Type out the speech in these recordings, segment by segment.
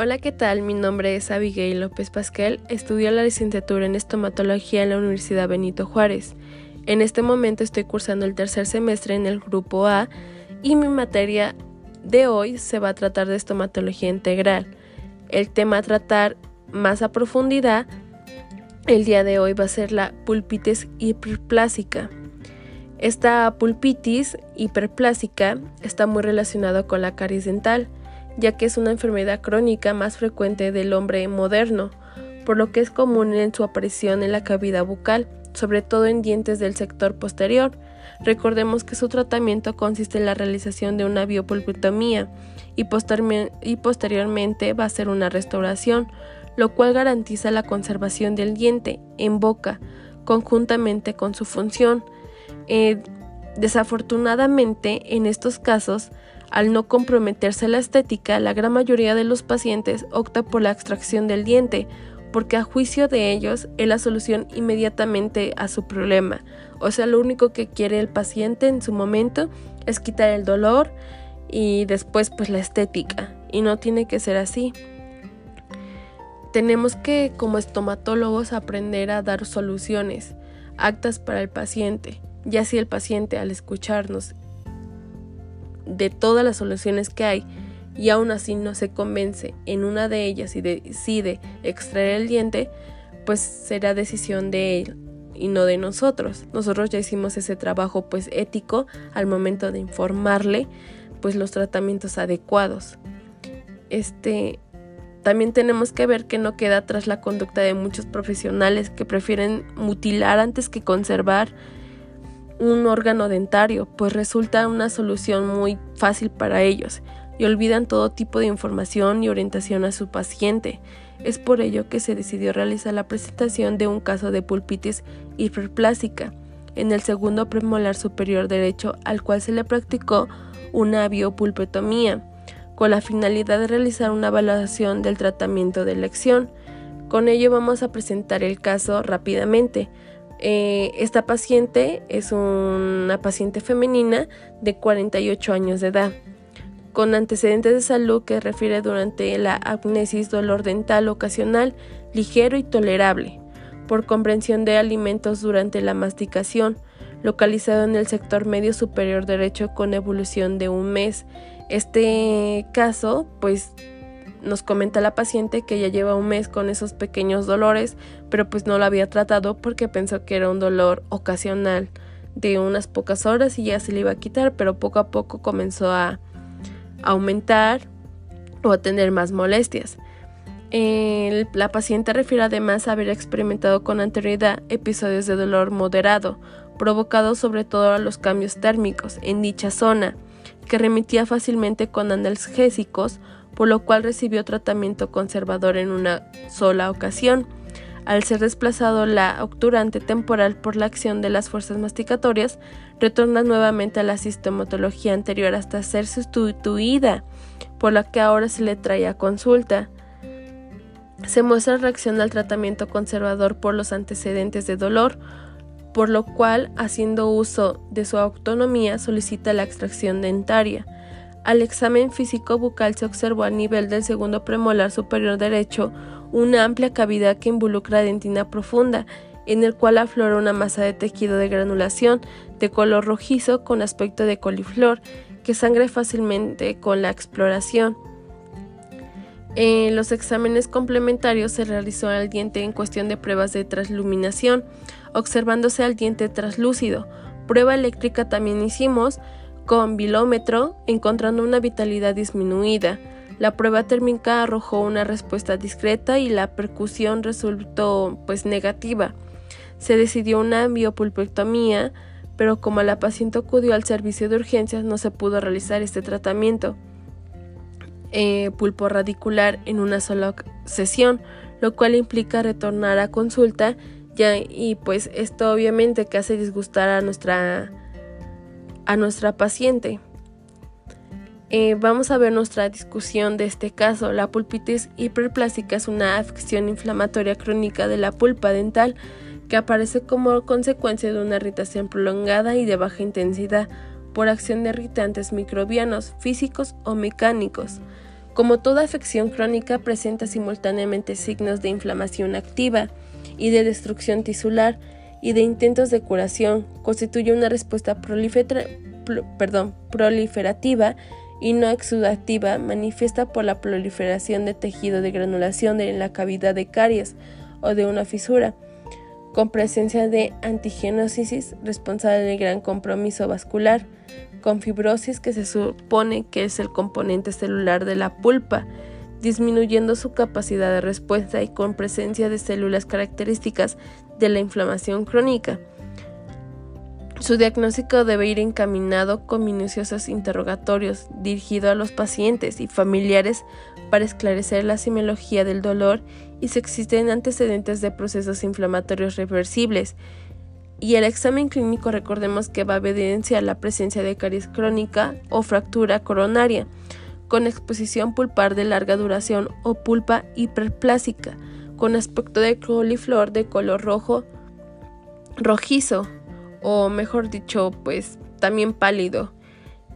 Hola, ¿qué tal? Mi nombre es Abigail López Pasquel. Estudio la licenciatura en estomatología en la Universidad Benito Juárez. En este momento estoy cursando el tercer semestre en el grupo A y mi materia de hoy se va a tratar de estomatología integral. El tema a tratar más a profundidad el día de hoy va a ser la pulpitis hiperplásica. Esta pulpitis hiperplásica está muy relacionada con la caries dental ya que es una enfermedad crónica más frecuente del hombre moderno, por lo que es común en su aparición en la cavidad bucal, sobre todo en dientes del sector posterior. Recordemos que su tratamiento consiste en la realización de una biopulpitomía y, posteriormente va a ser una restauración, lo cual garantiza la conservación del diente en boca, conjuntamente con su función. Eh, desafortunadamente, en estos casos, al no comprometerse la estética, la gran mayoría de los pacientes opta por la extracción del diente, porque a juicio de ellos es la solución inmediatamente a su problema. O sea, lo único que quiere el paciente en su momento es quitar el dolor y después pues la estética. Y no tiene que ser así. Tenemos que como estomatólogos aprender a dar soluciones, actas para el paciente. Ya si el paciente al escucharnos de todas las soluciones que hay y aún así no se convence en una de ellas y decide extraer el diente, pues será decisión de él y no de nosotros. Nosotros ya hicimos ese trabajo pues ético al momento de informarle pues los tratamientos adecuados. Este también tenemos que ver que no queda atrás la conducta de muchos profesionales que prefieren mutilar antes que conservar un órgano dentario, pues resulta una solución muy fácil para ellos y olvidan todo tipo de información y orientación a su paciente. Es por ello que se decidió realizar la presentación de un caso de pulpitis hiperplásica en el segundo premolar superior derecho al cual se le practicó una biopulpetomía con la finalidad de realizar una evaluación del tratamiento de elección. Con ello vamos a presentar el caso rápidamente. Eh, esta paciente es una paciente femenina de 48 años de edad, con antecedentes de salud que refiere durante la apnesis dolor dental ocasional ligero y tolerable, por comprensión de alimentos durante la masticación, localizado en el sector medio superior derecho con evolución de un mes. Este caso, pues nos comenta la paciente que ya lleva un mes con esos pequeños dolores, pero pues no lo había tratado porque pensó que era un dolor ocasional de unas pocas horas y ya se le iba a quitar, pero poco a poco comenzó a aumentar o a tener más molestias. la paciente refiere además a haber experimentado con anterioridad episodios de dolor moderado, provocados sobre todo a los cambios térmicos en dicha zona, que remitía fácilmente con analgésicos por lo cual recibió tratamiento conservador en una sola ocasión. Al ser desplazado la obturante temporal por la acción de las fuerzas masticatorias, retorna nuevamente a la sistematología anterior hasta ser sustituida, por la que ahora se le trae a consulta. Se muestra reacción al tratamiento conservador por los antecedentes de dolor, por lo cual, haciendo uso de su autonomía, solicita la extracción dentaria. Al examen físico bucal se observó a nivel del segundo premolar superior derecho una amplia cavidad que involucra dentina profunda, en el cual aflora una masa de tejido de granulación de color rojizo con aspecto de coliflor, que sangre fácilmente con la exploración. En los exámenes complementarios se realizó al diente en cuestión de pruebas de transluminación, observándose al diente traslúcido. Prueba eléctrica también hicimos, con bilómetro, encontrando una vitalidad disminuida. La prueba térmica arrojó una respuesta discreta y la percusión resultó pues negativa. Se decidió una biopulpectomía, pero como la paciente acudió al servicio de urgencias no se pudo realizar este tratamiento eh, pulpo radicular en una sola sesión, lo cual implica retornar a consulta ya, y pues esto obviamente que hace disgustar a nuestra a nuestra paciente. Eh, vamos a ver nuestra discusión de este caso. La pulpitis hiperplástica es una afección inflamatoria crónica de la pulpa dental que aparece como consecuencia de una irritación prolongada y de baja intensidad por acción de irritantes microbianos, físicos o mecánicos, Como toda afección crónica presenta simultáneamente signos de inflamación activa y de destrucción tisular y de intentos de curación, constituye una respuesta proliferativa y no exudativa manifiesta por la proliferación de tejido de granulación en la cavidad de caries o de una fisura, con presencia de antigenosis responsable del gran compromiso vascular, con fibrosis que se supone que es el componente celular de la pulpa, disminuyendo su capacidad de respuesta y con presencia de células características de la inflamación crónica. Su diagnóstico debe ir encaminado con minuciosos interrogatorios dirigidos a los pacientes y familiares para esclarecer la semiología del dolor y si existen antecedentes de procesos inflamatorios reversibles. Y el examen clínico recordemos que va a evidenciar la presencia de caries crónica o fractura coronaria con exposición pulpar de larga duración o pulpa hiperplásica con aspecto de coliflor de color rojo rojizo o mejor dicho, pues también pálido.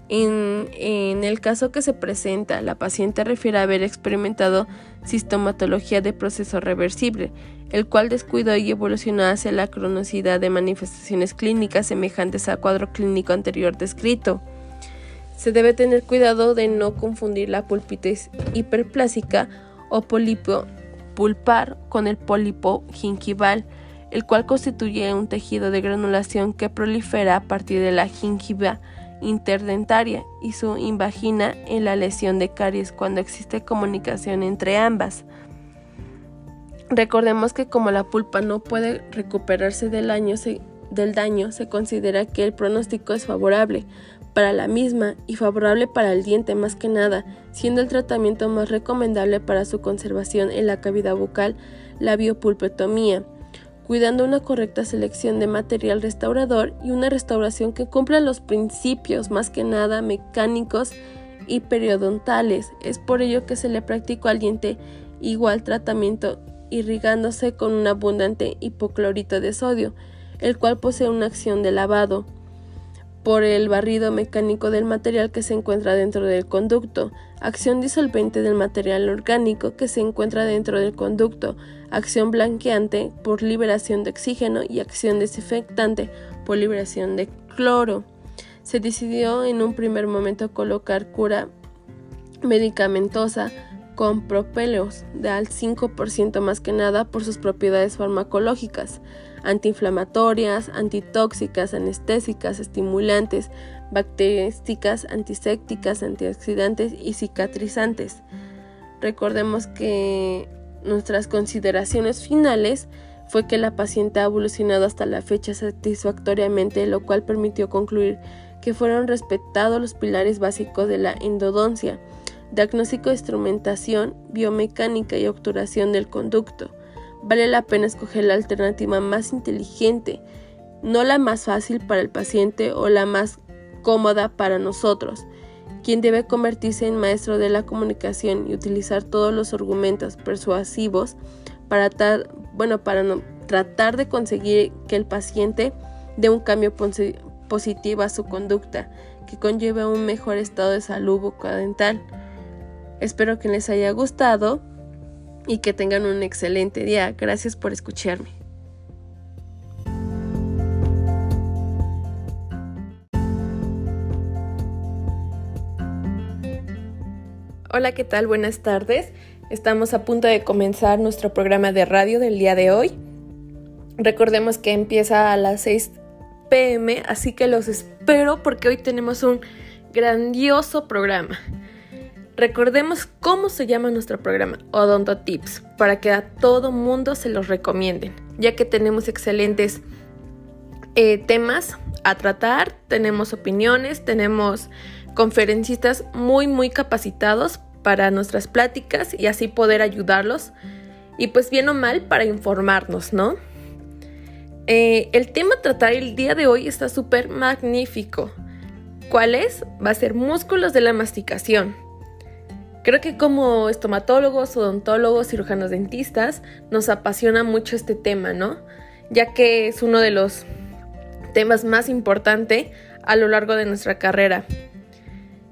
En, en, el caso que se presenta, la paciente refiere haber experimentado sintomatología de proceso reversible, el cual descuidó y evolucionó hacia la cronosidad de manifestaciones clínicas semejantes al cuadro clínico anterior descrito. Se debe tener cuidado de no confundir la pulpitis hiperplásica o pólipo pulpar con el pólipo gingival, el cual constituye un tejido de granulación que prolifera a partir de la gingiva interdentaria y su invagina en la lesión de caries cuando existe comunicación entre ambas. Recordemos que como la pulpa no puede recuperarse del del daño, se considera que el pronóstico es favorable para la misma y favorable para el diente más que nada, siendo el tratamiento más recomendable para su conservación en la cavidad bucal la biopulpetomía cuidando una correcta selección de material restaurador y una restauración que cumpla los principios más que nada mecánicos y periodontales. Es por ello que se le practicó al diente igual tratamiento irrigándose con un abundante hipoclorito de sodio, el cual posee una acción de lavado por el barrido mecánico del material que se encuentra dentro del conducto, acción disolvente del material orgánico que se encuentra dentro del conducto, acción blanqueante por liberación de oxígeno y acción desinfectante por liberación de cloro. Se decidió en un primer momento colocar cura medicamentosa con propeleos de al 5% más que nada por sus propiedades farmacológicas antiinflamatorias, antitóxicas, anestésicas, estimulantes, bacterísticas, antisépticas, antioxidantes y cicatrizantes. Recordemos que nuestras consideraciones finales fue que la paciente ha evolucionado hasta la fecha satisfactoriamente, lo cual permitió concluir que fueron respetados los pilares básicos de la endodoncia, diagnóstico instrumentación, biomecánica y obturación del conducto, vale la pena escoger la alternativa más inteligente, no la más fácil para el paciente o la más cómoda para nosotros, quien debe convertirse en maestro de la comunicación y utilizar todos los argumentos persuasivos para, bueno, para tratar de conseguir que el paciente dé un cambio positivo a su conducta que conlleve un mejor estado de salud bucodental. Espero que les haya gustado y que tengan un excelente día. Gracias por escucharme. Hola, ¿qué tal? Buenas tardes. Estamos a punto de comenzar nuestro programa de radio del día de hoy. Recordemos que empieza a las 6 pm, así que los espero porque hoy tenemos un grandioso programa. Recordemos cómo se llama nuestro programa, Odonto Tips, para que a todo mundo se los recomienden, ya que tenemos excelentes eh, temas a tratar, tenemos opiniones, tenemos conferencistas muy, muy capacitados para nuestras pláticas y así poder ayudarlos. Y pues bien o mal para informarnos, ¿no? Eh, el tema a tratar el día de hoy está súper magnífico. ¿Cuál es? Va a ser músculos de la masticación. Creo que como estomatólogos, odontólogos, cirujanos dentistas, nos apasiona mucho este tema, ¿no? Ya que es uno de los temas más importantes a lo largo de nuestra carrera.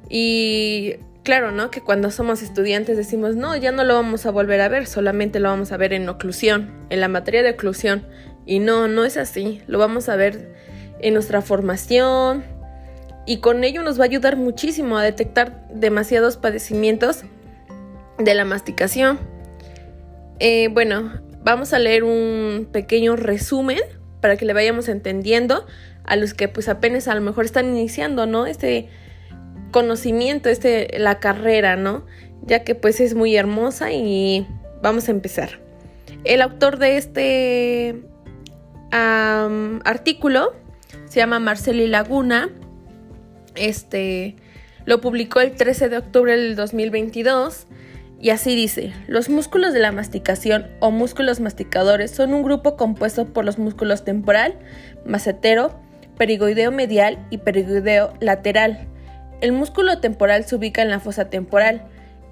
Y claro, ¿no? Que cuando somos estudiantes decimos, no, ya no lo vamos a volver a ver, solamente lo vamos a ver en oclusión, en la materia de oclusión. Y no, no es así, lo vamos a ver en nuestra formación y con ello nos va a ayudar muchísimo a detectar demasiados padecimientos de la masticación. Eh, bueno, vamos a leer un pequeño resumen para que le vayamos entendiendo a los que pues apenas a lo mejor están iniciando, ¿no? Este conocimiento, este, la carrera, ¿no? Ya que pues es muy hermosa y vamos a empezar. El autor de este artículo se llama Marceli Laguna. Este lo publicó el 13 de octubre del 2022 y así dice, los músculos de la masticación o músculos masticadores son un grupo compuesto por los músculos temporal, macetero, perigoideo medial y perigoideo lateral. El músculo temporal se ubica en la fosa temporal.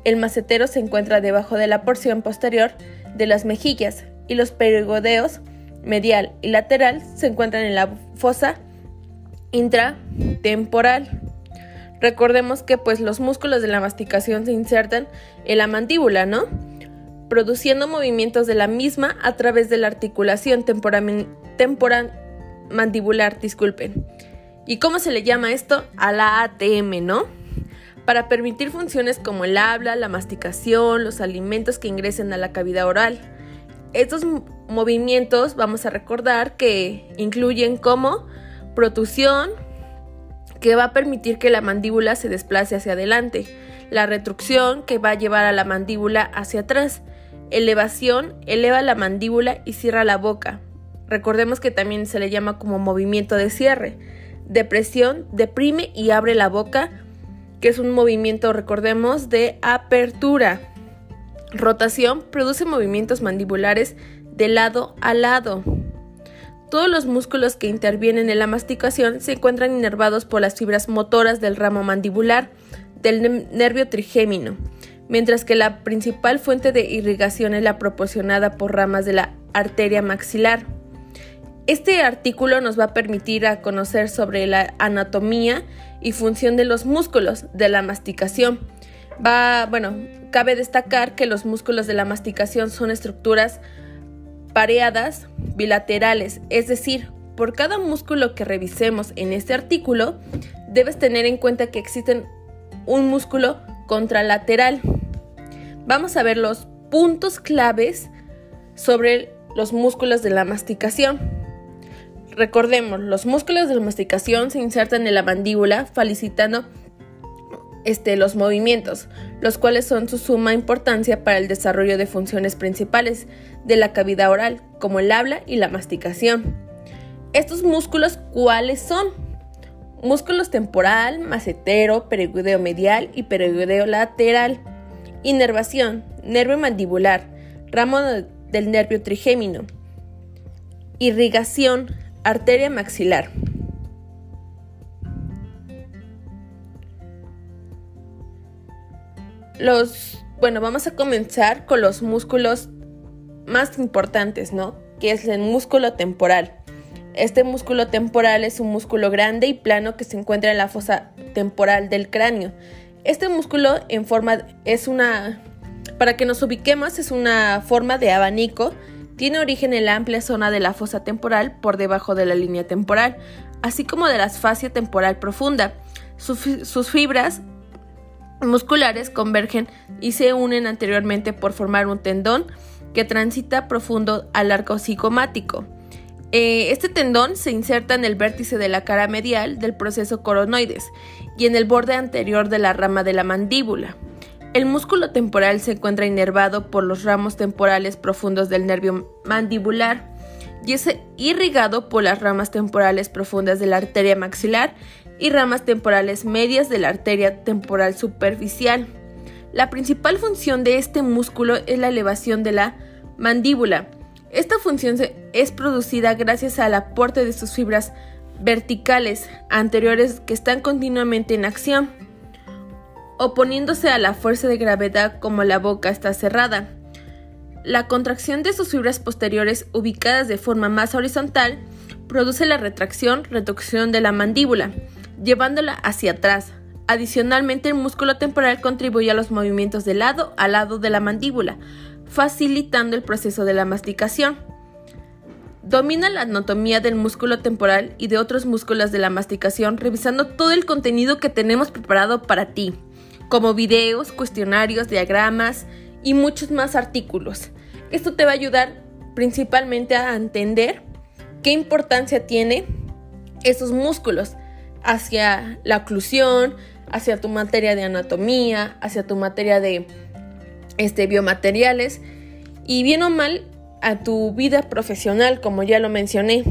El macetero se encuentra debajo de la porción posterior de las mejillas y los perigodeos medial y lateral se encuentran en la fosa intratemporal. Recordemos que pues los músculos de la masticación se insertan en la mandíbula, ¿no? Produciendo movimientos de la misma a través de la articulación temporal mandibular, disculpen. ¿Y cómo se le llama esto? A la ATM, ¿no? Para permitir funciones como el habla, la masticación, los alimentos que ingresen a la cavidad oral. Estos movimientos vamos a recordar que incluyen como protusión, que va a permitir que la mandíbula se desplace hacia adelante, la retrucción, que va a llevar a la mandíbula hacia atrás, elevación, eleva la mandíbula y cierra la boca. Recordemos que también se le llama como movimiento de cierre Depresión, deprime y abre la boca, que es un movimiento, recordemos, de apertura. Rotación produce movimientos mandibulares de lado a lado. Todos los músculos que intervienen en la masticación se encuentran inervados por las fibras motoras del ramo mandibular del nervio trigémino, mientras que la principal fuente de irrigación es la proporcionada por ramas de la arteria maxilar. Este artículo nos va a permitir a conocer sobre la anatomía y función de los músculos de la masticación. Va, bueno, cabe destacar que los músculos de la masticación son estructuras pareadas bilaterales, es decir, por cada músculo que revisemos en este artículo, debes tener en cuenta que existen un músculo contralateral. Vamos a ver los puntos claves sobre los músculos de la masticación. Recordemos, los músculos de la masticación se insertan en la mandíbula, facilitando este, los movimientos, los cuales son su suma importancia para el desarrollo de funciones principales de la cavidad oral, como el habla y la masticación. Estos músculos, ¿cuáles son? Músculos temporal, macetero, perigoideo medial y perigoideo lateral. Inervación, nervio mandibular, ramo del nervio trigémino. Irrigación, Arteria maxilar. Los, bueno, vamos a comenzar con los músculos más importantes, ¿no? Que es el músculo temporal. Este músculo temporal es un músculo grande y plano que se encuentra en la fosa temporal del cráneo. Este músculo en forma es una para que nos ubiquemos es una forma de abanico tiene origen en la amplia zona de la fosa temporal por debajo de la línea temporal, así como de la fascia temporal profunda. sus fibras musculares convergen y se unen anteriormente por formar un tendón que transita profundo al arco psicomático. Eh, este tendón se inserta en el vértice de la cara medial del proceso coronoides y en el borde anterior de la rama de la mandíbula. El músculo temporal se encuentra inervado por los ramos temporales profundos del nervio mandibular y es irrigado por las ramas temporales profundas de la arteria maxilar y ramas temporales medias de la arteria temporal superficial. La principal función de este músculo es la elevación de la mandíbula. Esta función es producida gracias al aporte de sus fibras verticales anteriores que están continuamente en acción oponiéndose a la fuerza de gravedad como la boca está cerrada. La contracción de sus fibras posteriores ubicadas de forma más horizontal produce la retracción, reducción de la mandíbula, llevándola hacia atrás. Adicionalmente, el músculo temporal contribuye a los movimientos de lado a lado de la mandíbula, facilitando el proceso de la masticación. Domina la anatomía del músculo temporal y de otros músculos de la masticación revisando todo el contenido que tenemos preparado para ti, como videos, cuestionarios, diagramas y muchos más artículos. Esto te va a ayudar principalmente a entender qué importancia tiene esos músculos hacia la oclusión, hacia tu materia de anatomía, hacia tu materia de este, biomateriales y bien o mal a tu vida profesional, como ya lo mencioné.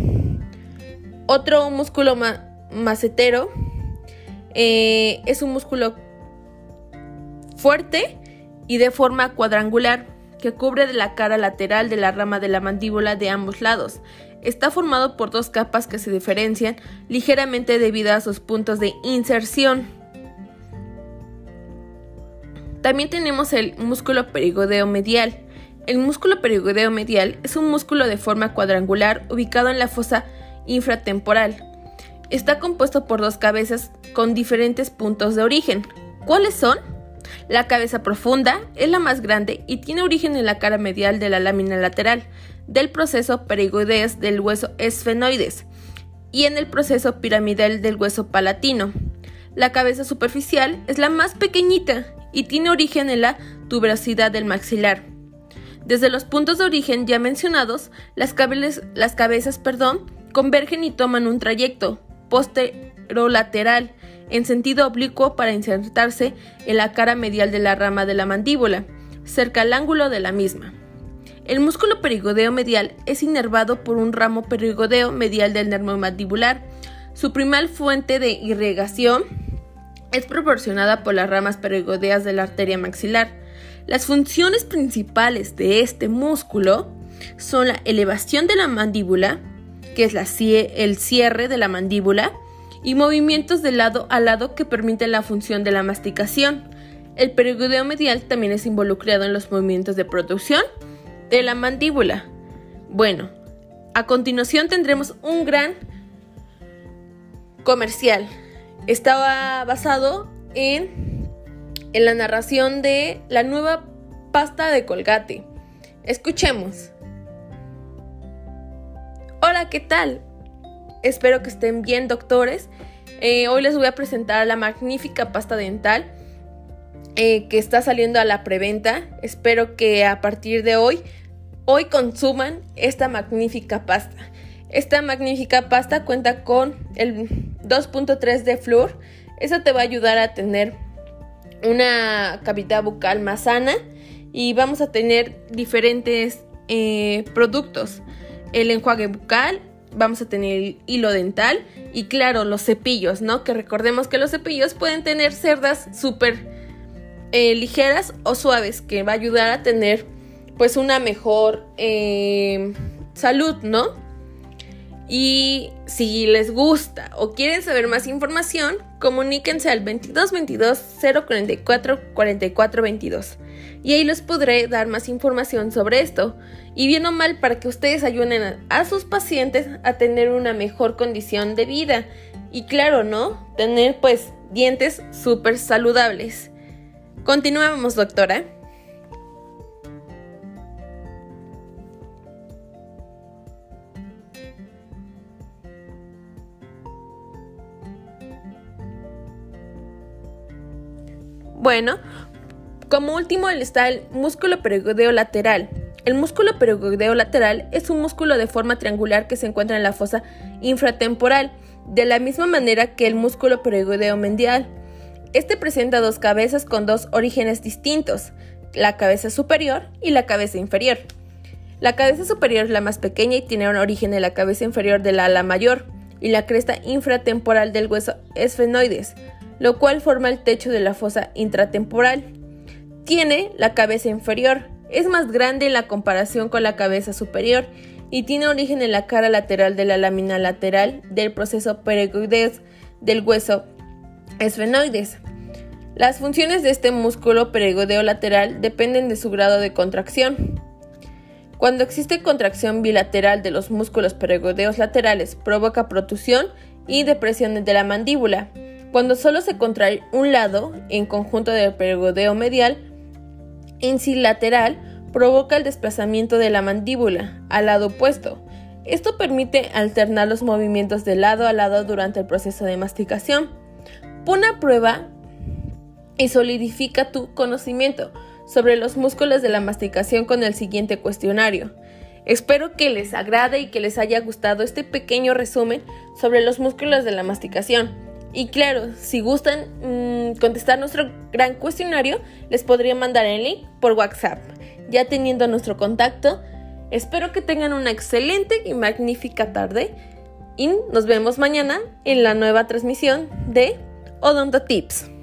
Otro músculo macetero eh, es un músculo fuerte y de forma cuadrangular que cubre de la cara lateral de la rama de la mandíbula de ambos lados. Está formado por dos capas que se diferencian ligeramente debido a sus puntos de inserción. También tenemos el músculo perigodeo medial. El músculo perigodeo medial es un músculo de forma cuadrangular ubicado en la fosa infratemporal. Está compuesto por dos cabezas con diferentes puntos de origen. ¿Cuáles son? La cabeza profunda es la más grande y tiene origen en la cara medial de la lámina lateral del proceso perigoides del hueso esfenoides y en el proceso piramidal del hueso palatino. La cabeza superficial es la más pequeñita y tiene origen en la tuberosidad del maxilar. Desde los puntos de origen ya mencionados, las, las cabezas perdón, convergen y toman un trayecto posterolateral en sentido oblicuo para insertarse en la cara medial de la rama de la mandíbula, cerca al ángulo de la misma. El músculo perigodeo medial es inervado por un ramo perigodeo medial del nervio mandibular. Su primal fuente de irrigación es proporcionada por las ramas perigodeas de la arteria maxilar. Las funciones principales de este músculo son la elevación de la mandíbula, que es el cierre de la mandíbula, y movimientos de lado a lado que permiten la función de la masticación. El perigodeo medial también es involucrado en los movimientos de producción de la mandíbula. Bueno, a continuación tendremos un gran comercial estaba basado en, en la narración de la nueva pasta de colgate. Escuchemos. Hola, ¿qué tal? Espero que estén bien, doctores. Eh, hoy les voy a presentar la magnífica pasta dental eh, que está saliendo a la preventa. Espero que a partir de hoy, hoy consuman esta magnífica pasta. Esta magnífica pasta cuenta con el 2.3 de flúor. Eso te va a ayudar a tener una cavidad bucal más sana y vamos a tener diferentes eh, productos. El enjuague bucal, vamos a tener el hilo dental y claro, los cepillos, ¿no? Que recordemos que los cepillos pueden tener cerdas súper eh, ligeras o suaves que va a ayudar a tener pues una mejor eh, salud, ¿no? Y si les gusta o quieren saber más información, comuníquense al 22 22 044 44 22 y ahí les podré dar más información sobre esto y bien o mal para que ustedes ayuden a, sus pacientes a tener una mejor condición de vida y claro, ¿no? Tener pues dientes súper saludables. Continuamos, doctora. Bueno, como último está el músculo perigodeo lateral. El músculo perigodeo lateral es un músculo de forma triangular que se encuentra en la fosa infratemporal, de la misma manera que el músculo perigodeo medial. Este presenta dos cabezas con dos orígenes distintos, la cabeza superior y la cabeza inferior. La cabeza superior es la más pequeña y tiene un origen en la cabeza inferior del ala mayor y la cresta infratemporal del hueso esfenoides lo cual forma el techo de la fosa intratemporal. Tiene la cabeza inferior, es más grande en la comparación con la cabeza superior y tiene origen en la cara lateral de la lámina lateral del proceso perigoides del hueso esfenoides. Las funciones de este músculo perigodeo lateral dependen de su grado de contracción. Cuando existe contracción bilateral de los músculos perigodeos laterales, provoca protusión y depresión de la mandíbula Cuando solo se contrae un lado en conjunto del pergodeo medial, lateral provoca el desplazamiento de la mandíbula al lado opuesto. Esto permite alternar los movimientos de lado a lado durante el proceso de masticación. Pon a prueba y solidifica tu conocimiento sobre los músculos de la masticación con el siguiente cuestionario. Espero que les agrade y que les haya gustado este pequeño resumen sobre los músculos de la masticación. Y claro, si gustan mm, contestar nuestro gran cuestionario, les podría mandar el link por WhatsApp. Ya teniendo nuestro contacto, espero que tengan una excelente y magnífica tarde y nos vemos mañana en la nueva transmisión de Odonto Tips.